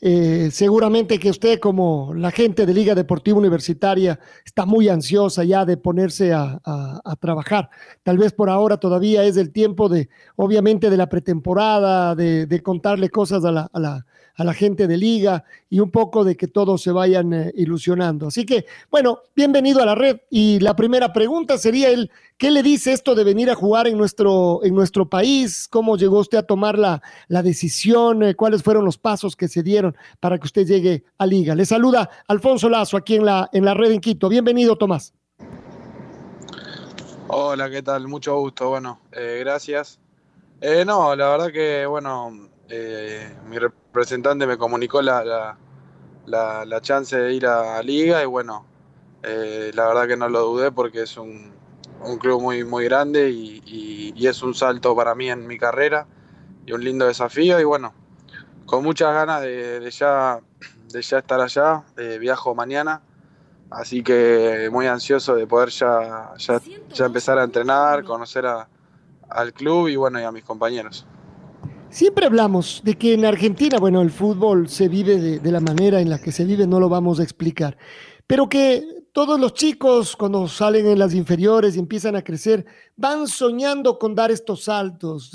Eh, seguramente que usted, como la gente de Liga Deportiva Universitaria, está muy ansiosa ya de ponerse a, trabajar. Tal vez por ahora todavía es el tiempo de, obviamente, de la pretemporada, de, contarle cosas a la, a la gente de liga y un poco de que todos se vayan eh, ilusionando. Así que, bueno, bienvenido a la red. Y la primera pregunta sería el, ¿qué le dice esto de venir a jugar en nuestro, en nuestro país? ¿Cómo llegó usted a tomar la, la decisión? Eh, ¿Cuáles fueron los pasos que se dieron para que usted llegue a liga? Le saluda Alfonso Lazo aquí en la, en la red en Quito. Bienvenido, Tomás. Hola, ¿qué tal? Mucho gusto. Bueno, eh, gracias. no, la verdad que, bueno, eh, mi representante me comunicó la, la, chance de ir a, Liga y bueno, eh, la verdad que no lo dudé porque es un, club muy, muy grande y, es un salto para mí en mi carrera y un lindo desafío y bueno, con muchas ganas de, ya, de ya estar allá, eh, viajo mañana. Así que muy ansioso de poder ya, ya, empezar a entrenar, conocer al club y bueno, y a mis compañeros. Siempre hablamos de que en Argentina, bueno, el fútbol se vive de, la manera en la que se vive, no lo vamos a explicar, pero que todos los chicos cuando salen en las inferiores y empiezan a crecer, van soñando con dar estos saltos,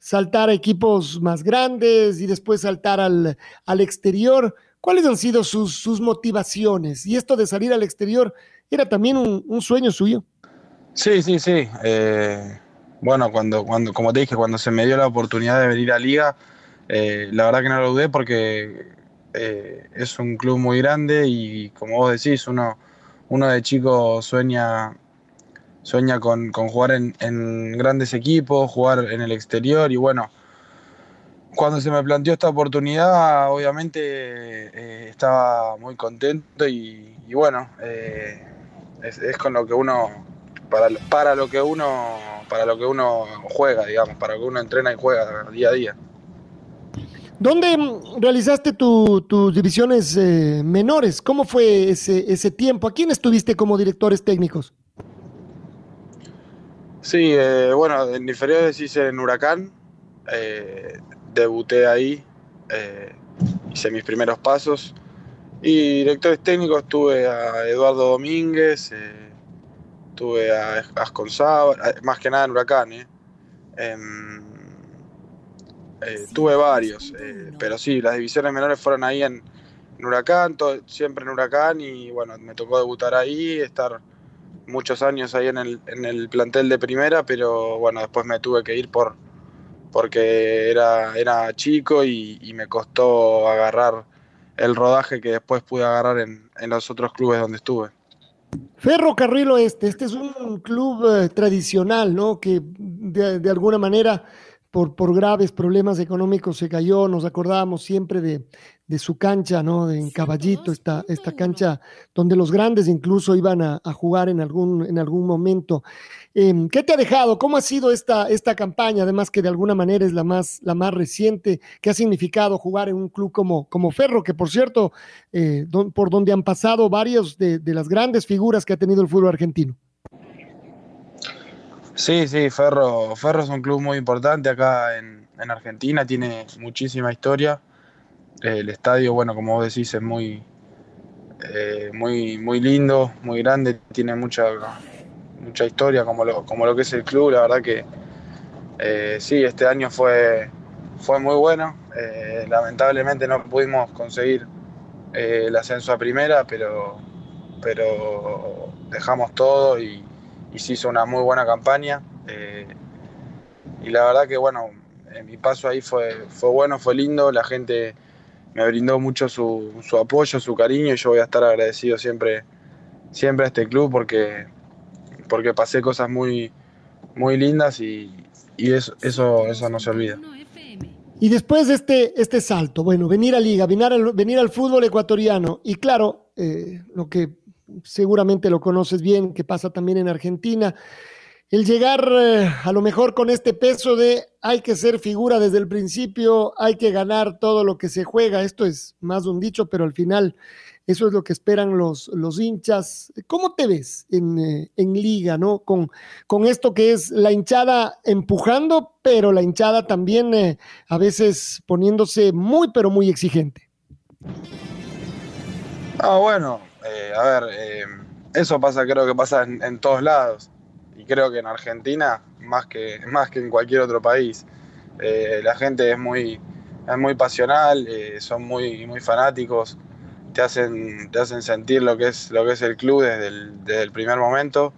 saltar a equipos más grandes y después saltar al, exterior. ¿Cuáles han sido sus, motivaciones? Y esto de salir al exterior era también un, sueño suyo. Sí, sí, sí. Eh, bueno, cuando, cuando, como te dije, cuando se me dio la oportunidad de venir a Liga, eh, la verdad que no lo dudé porque eh, es un club muy grande y como vos decís, uno, uno de chico sueña, sueña con, jugar en, grandes equipos, jugar en el exterior y bueno, cuando se me planteó esta oportunidad, obviamente eh, estaba muy contento y, bueno, es, es, con lo que uno, para, para lo que uno para lo que uno juega, digamos, para lo que uno entrena y juega día a día. ¿Dónde realizaste tus divisiones eh, menores? ¿Cómo fue ese, ese tiempo? ¿A quién estuviste como directores técnicos? Sí, eh, bueno, en inferiores hice en Huracán, eh, debuté ahí, hice mis primeros pasos. Y directores técnicos tuve a Eduardo Domínguez, tuve a Asconzaba, más que nada en Huracán, ¿eh? Em, eh, tuve varios, eh, pero sí, las divisiones menores fueron ahí en, Huracán, siempre en Huracán, y bueno, me tocó debutar ahí, estar muchos años ahí en el, en el plantel de primera, pero bueno, después me tuve que ir por porque era, era chico y, me costó agarrar el rodaje que después pude agarrar en, en los otros clubes donde estuve. Ferrocarril Oeste, este es un club eh, tradicional, ¿no? Que de, alguna manera, por, por, graves problemas económicos, se cayó. Nos acordábamos siempre de, su cancha, ¿no? De, en Caballito, esta, esta cancha donde los grandes incluso iban a, a jugar en algún, en algún momento. Em, ¿Qué te ha dejado? ¿Cómo ha sido esta, esta campaña? Además que de alguna manera es la más, la más reciente. ¿Qué ha significado jugar en un club como, como Ferro? Que por cierto, eh, por donde han pasado varios de, las grandes figuras que ha tenido el fútbol argentino. Sí, sí, Ferro, Ferro es un club muy importante acá en, Argentina, tiene muchísima historia. El estadio, bueno, como vos decís, es muy, eh, muy, muy lindo, muy grande, tiene mucha mucha historia como lo, como lo que es el club. La verdad que eh, sí, este año fue, fue muy bueno. Eh, lamentablemente no pudimos conseguir el ascenso a primera, pero, pero dejamos todo y, y se hizo una muy buena campaña. y la verdad que bueno, mi paso ahí fue, fue bueno, fue lindo, la gente me brindó mucho su, su, apoyo, su cariño y yo voy a estar agradecido siempre, siempre a este club porque, porque pasé cosas muy, muy lindas y, y eso, eso, eso no se olvida. Y después de este, este salto, bueno, venir a Liga, venir al, venir al fútbol ecuatoriano, y claro, eh, lo que seguramente lo conoces bien, que pasa también en Argentina, el llegar eh, a lo mejor con este peso de hay que ser figura desde el principio, hay que ganar todo lo que se juega, esto es más un dicho, pero al final eso es lo que esperan los, los hinchas. ¿Cómo te ves en, eh, en liga, no? Con, con, esto que es la hinchada empujando, pero la hinchada también eh, a veces poniéndose muy, pero muy exigente. Ah, bueno, a ver, eso pasa, creo que pasa en, todos lados. Y creo que en Argentina, más que, más que en cualquier otro país. la gente es muy, es muy pasional, son muy, muy fanáticos te hacen, te hacen sentir lo que es, lo que es el club desde el, primer momento.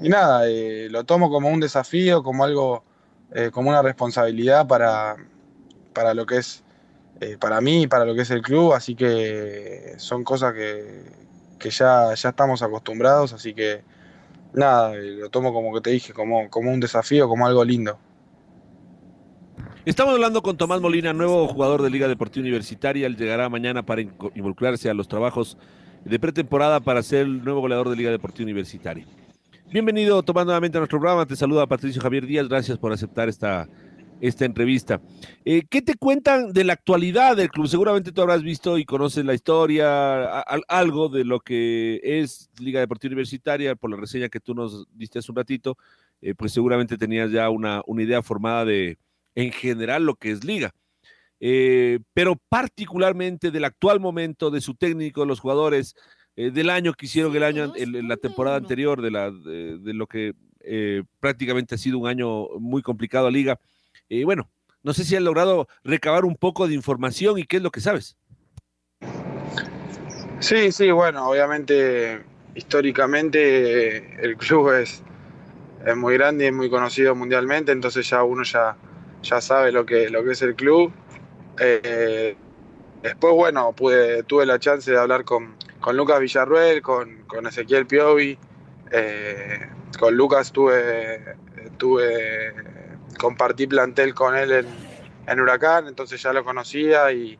Y nada, eh, lo tomo como un desafío, como algo, eh, como una responsabilidad para, para lo que es, eh, para mí para lo que es el club, así que son cosas que, que ya, ya estamos acostumbrados, así que nada, lo tomo como que te dije, como, como un desafío, como algo lindo. Estamos hablando con Tomás Molina, nuevo jugador de Liga Deportiva Universitaria. Él llegará mañana para involucrarse a los trabajos de pretemporada para ser el nuevo goleador de Liga Deportiva Universitaria. Bienvenido, Tomás, nuevamente a nuestro programa. Te saluda Patricio Javier Díaz. Gracias por aceptar esta, esta entrevista. Eh, ¿Qué te cuentan de la actualidad del club? Seguramente tú habrás visto y conoces la historia, algo de lo que es Liga Deportiva Universitaria, por la reseña que tú nos diste hace un ratito, eh, pues seguramente tenías ya una, una idea formada de en general lo que es liga. Eh, pero particularmente del actual momento de su técnico, los jugadores eh, del año que hicieron el año, en la temporada anterior, de, la, de, lo que prácticamente ha sido un año muy complicado a liga. Bueno, no sé si han logrado recabar un poco de información y qué es lo que sabes. Sí, sí, bueno, obviamente históricamente el club es, es muy grande y es muy conocido mundialmente, entonces ya uno ya ya sabe lo que, lo que es el club. Eh, después, bueno, pude, tuve la chance de hablar con, Lucas Villarruel, con, Ezequiel Piovi. Eh, con Lucas tuve, tuve, compartí plantel con él en, Huracán, entonces ya lo conocía y,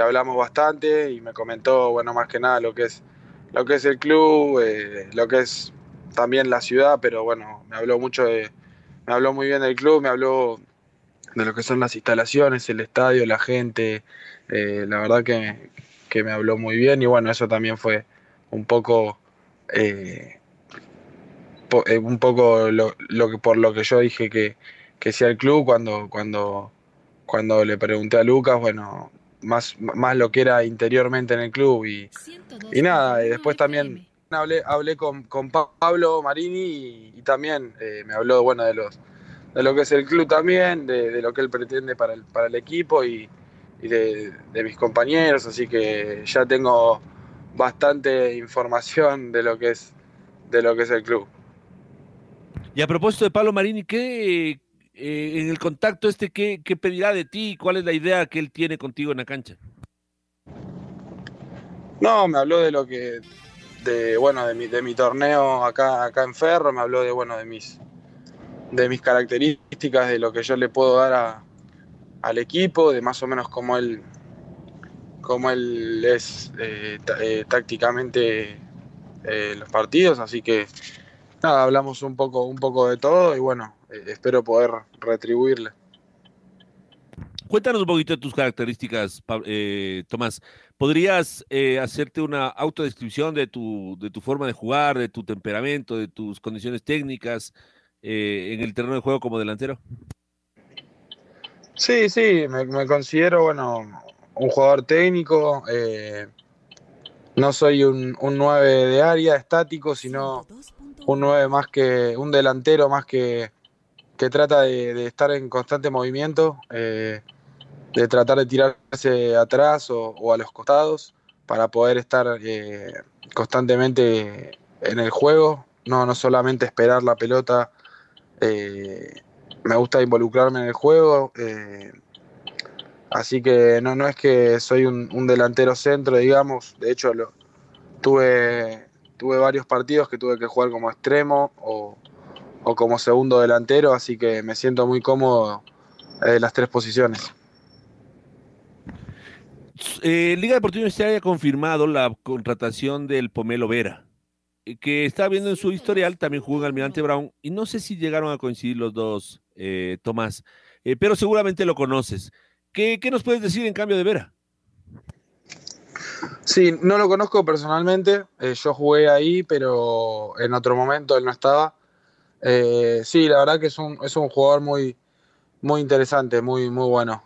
hablamos bastante y me comentó, bueno, más que nada lo que es, lo que es el club, eh, lo que es también la ciudad, pero bueno, me habló mucho de, me habló muy bien del club, me habló de lo que son las instalaciones, el estadio, la gente. Eh, la verdad que, me habló muy bien y bueno, eso también fue un poco, eh, un poco lo, que, por lo que yo dije que, que sea el club cuando, cuando, cuando le pregunté a Lucas, bueno, más, más lo que era interiormente en el club y, y nada, y después también hablé, hablé con, Pablo Marini y, también me habló bueno de los de lo que es el club también, de, lo que él pretende para el, para el equipo y, de, mis compañeros, así que ya tengo bastante información de lo que es, de lo que es el club. Y a propósito de Pablo Marini, ¿qué, eh, en el contacto este, ¿qué, ¿qué, pedirá de ti? ¿Cuál es la idea que él tiene contigo en la cancha? No, me habló de lo que, de bueno, de mi, de mi torneo acá, acá en Ferro, me habló de bueno, de mis, de mis características, de lo que yo le puedo dar al equipo, de más o menos cómo él, cómo él es eh, eh, tácticamente los partidos, así que nada, hablamos un poco, un poco de todo y bueno, espero poder retribuirle. Cuéntanos un poquito de tus características, Tomás. ¿Podrías hacerte una autodescripción de tu, de tu forma de jugar, de tu temperamento, de tus condiciones técnicas? Eh, en el terreno de juego como delantero? Sí, sí, me, considero, bueno, un jugador técnico. Eh, no soy un, un 9 de área estático, sino un 9 más que un delantero más que, que trata de, estar en constante movimiento, eh, de tratar de tirarse atrás o, a los costados para poder estar constantemente en el juego, no, no solamente esperar la pelota. Eh, me gusta involucrarme en el juego. Eh, así que no, no es que soy un, delantero centro, digamos. De hecho, lo, tuve, tuve varios partidos que tuve que jugar como extremo o, o como segundo delantero, así que me siento muy cómodo en las tres posiciones. Eh, Liga Deportiva Universitaria ha confirmado la contratación del Pomelo Vera, eh, que está viendo en su historial, también jugó en Almirante Brown, y no sé si llegaron a coincidir los dos, eh, Tomás, pero seguramente lo conoces. ¿Qué, nos puedes decir en cambio de Vera? Sí, no lo conozco personalmente, yo jugué ahí, pero en otro momento él no estaba. sí, la verdad que es un, es un jugador muy, muy interesante, muy, muy bueno.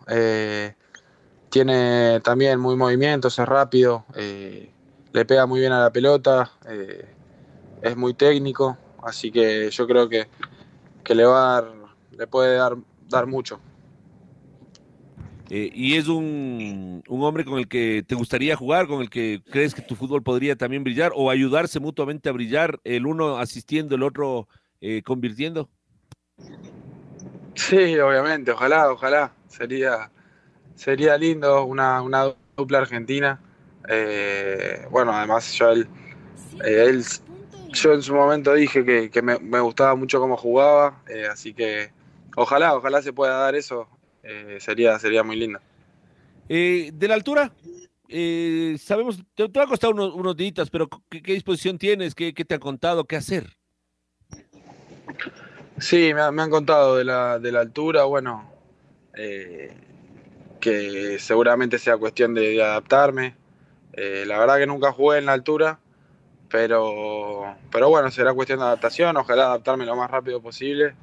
Tiene también muy movimientos, es rápido, eh, le pega muy bien a la pelota, eh, es muy técnico, así que yo creo que, le va a dar, le puede dar, dar mucho. Eh, y es un, un, hombre con el que te gustaría jugar, con el que crees que tu fútbol podría también brillar o ayudarse mutuamente a brillar, el uno asistiendo, el otro convirtiendo. Sí, obviamente, ojalá, ojalá. Sería, sería lindo una, una dupla argentina. Eh, bueno, además yo él, eh, él, yo en su momento dije que, me, gustaba mucho cómo jugaba, eh, así que ojalá, ojalá se pueda dar eso, sería, sería muy lindo. de la altura, sabemos, te, va a costar unos, unos días, pero ¿qué, disposición tienes? ¿Qué, te han contado? ¿Qué hacer? Sí, me, han contado de la, de la altura, bueno, eh, que seguramente sea cuestión de, adaptarme. Eh, la verdad que nunca jugué en la altura, pero, pero bueno, será cuestión de adaptación, ojalá adaptarme lo más rápido posible.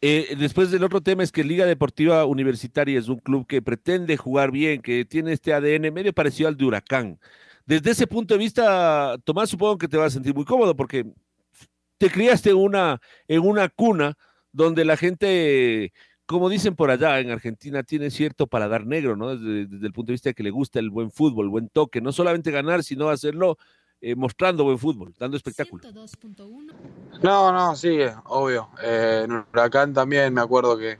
Eh, después del otro tema es que Liga Deportiva Universitaria es un club que pretende jugar bien, que tiene este ADN medio parecido al de Huracán. Desde ese punto de vista, Tomás, supongo que te vas a sentir muy cómodo porque te criaste una, en una cuna donde la gente como dicen por allá en Argentina, tiene cierto paladar negro, ¿no? Desde, el punto de vista de que le gusta el buen fútbol, el buen toque, no solamente ganar, sino hacerlo eh, mostrando buen fútbol, dando espectáculo. No, no, sí, obvio. Eh, en Huracán también me acuerdo que,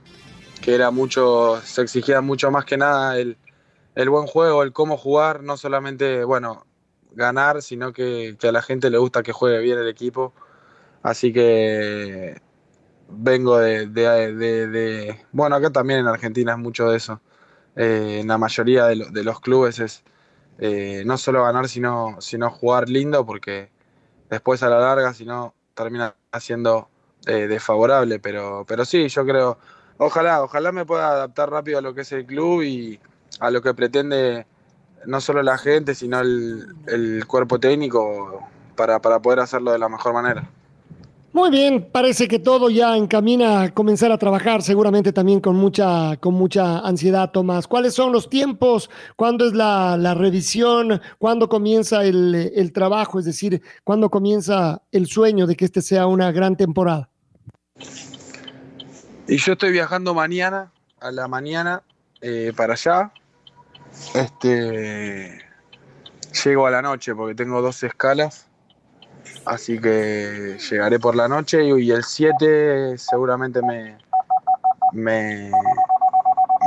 era mucho, se exigía mucho más que nada el, el, buen juego, el cómo jugar, no solamente, bueno, ganar, sino que, que a la gente le gusta que juegue bien el equipo. Así que vengo de, Bueno, acá también en Argentina es mucho de eso. Eh, en la mayoría de, los clubes es eh, no solo ganar, sino, sino jugar lindo, porque después a la larga, si no, termina siendo eh, desfavorable. Pero, pero sí, yo creo, ojalá, ojalá me pueda adaptar rápido a lo que es el club y a lo que pretende no solo la gente, sino el, cuerpo técnico para poder hacerlo de la mejor manera. Muy bien, parece que todo ya encamina a comenzar a trabajar, seguramente también con mucha, con mucha ansiedad, Tomás. ¿Cuáles son los tiempos? ¿Cuándo es la, revisión? ¿Cuándo comienza el, trabajo? Es decir, ¿cuándo comienza el sueño de que este sea una gran temporada? Y yo estoy viajando mañana, a la mañana, eh, para allá. Este, llego a la noche porque tengo dos escalas Así que llegaré por la noche y, el 7 seguramente me, me,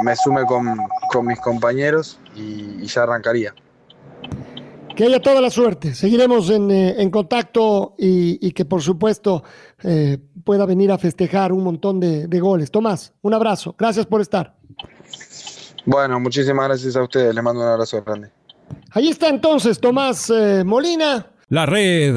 me sume con, mis compañeros y, ya arrancaría. Que haya toda la suerte. Seguiremos en, eh, contacto y, que por supuesto eh, pueda venir a festejar un montón de, goles. Tomás, un abrazo. Gracias por estar. Bueno, muchísimas gracias a ustedes. Les mando un abrazo grande. Ahí está entonces Tomás eh, Molina. La red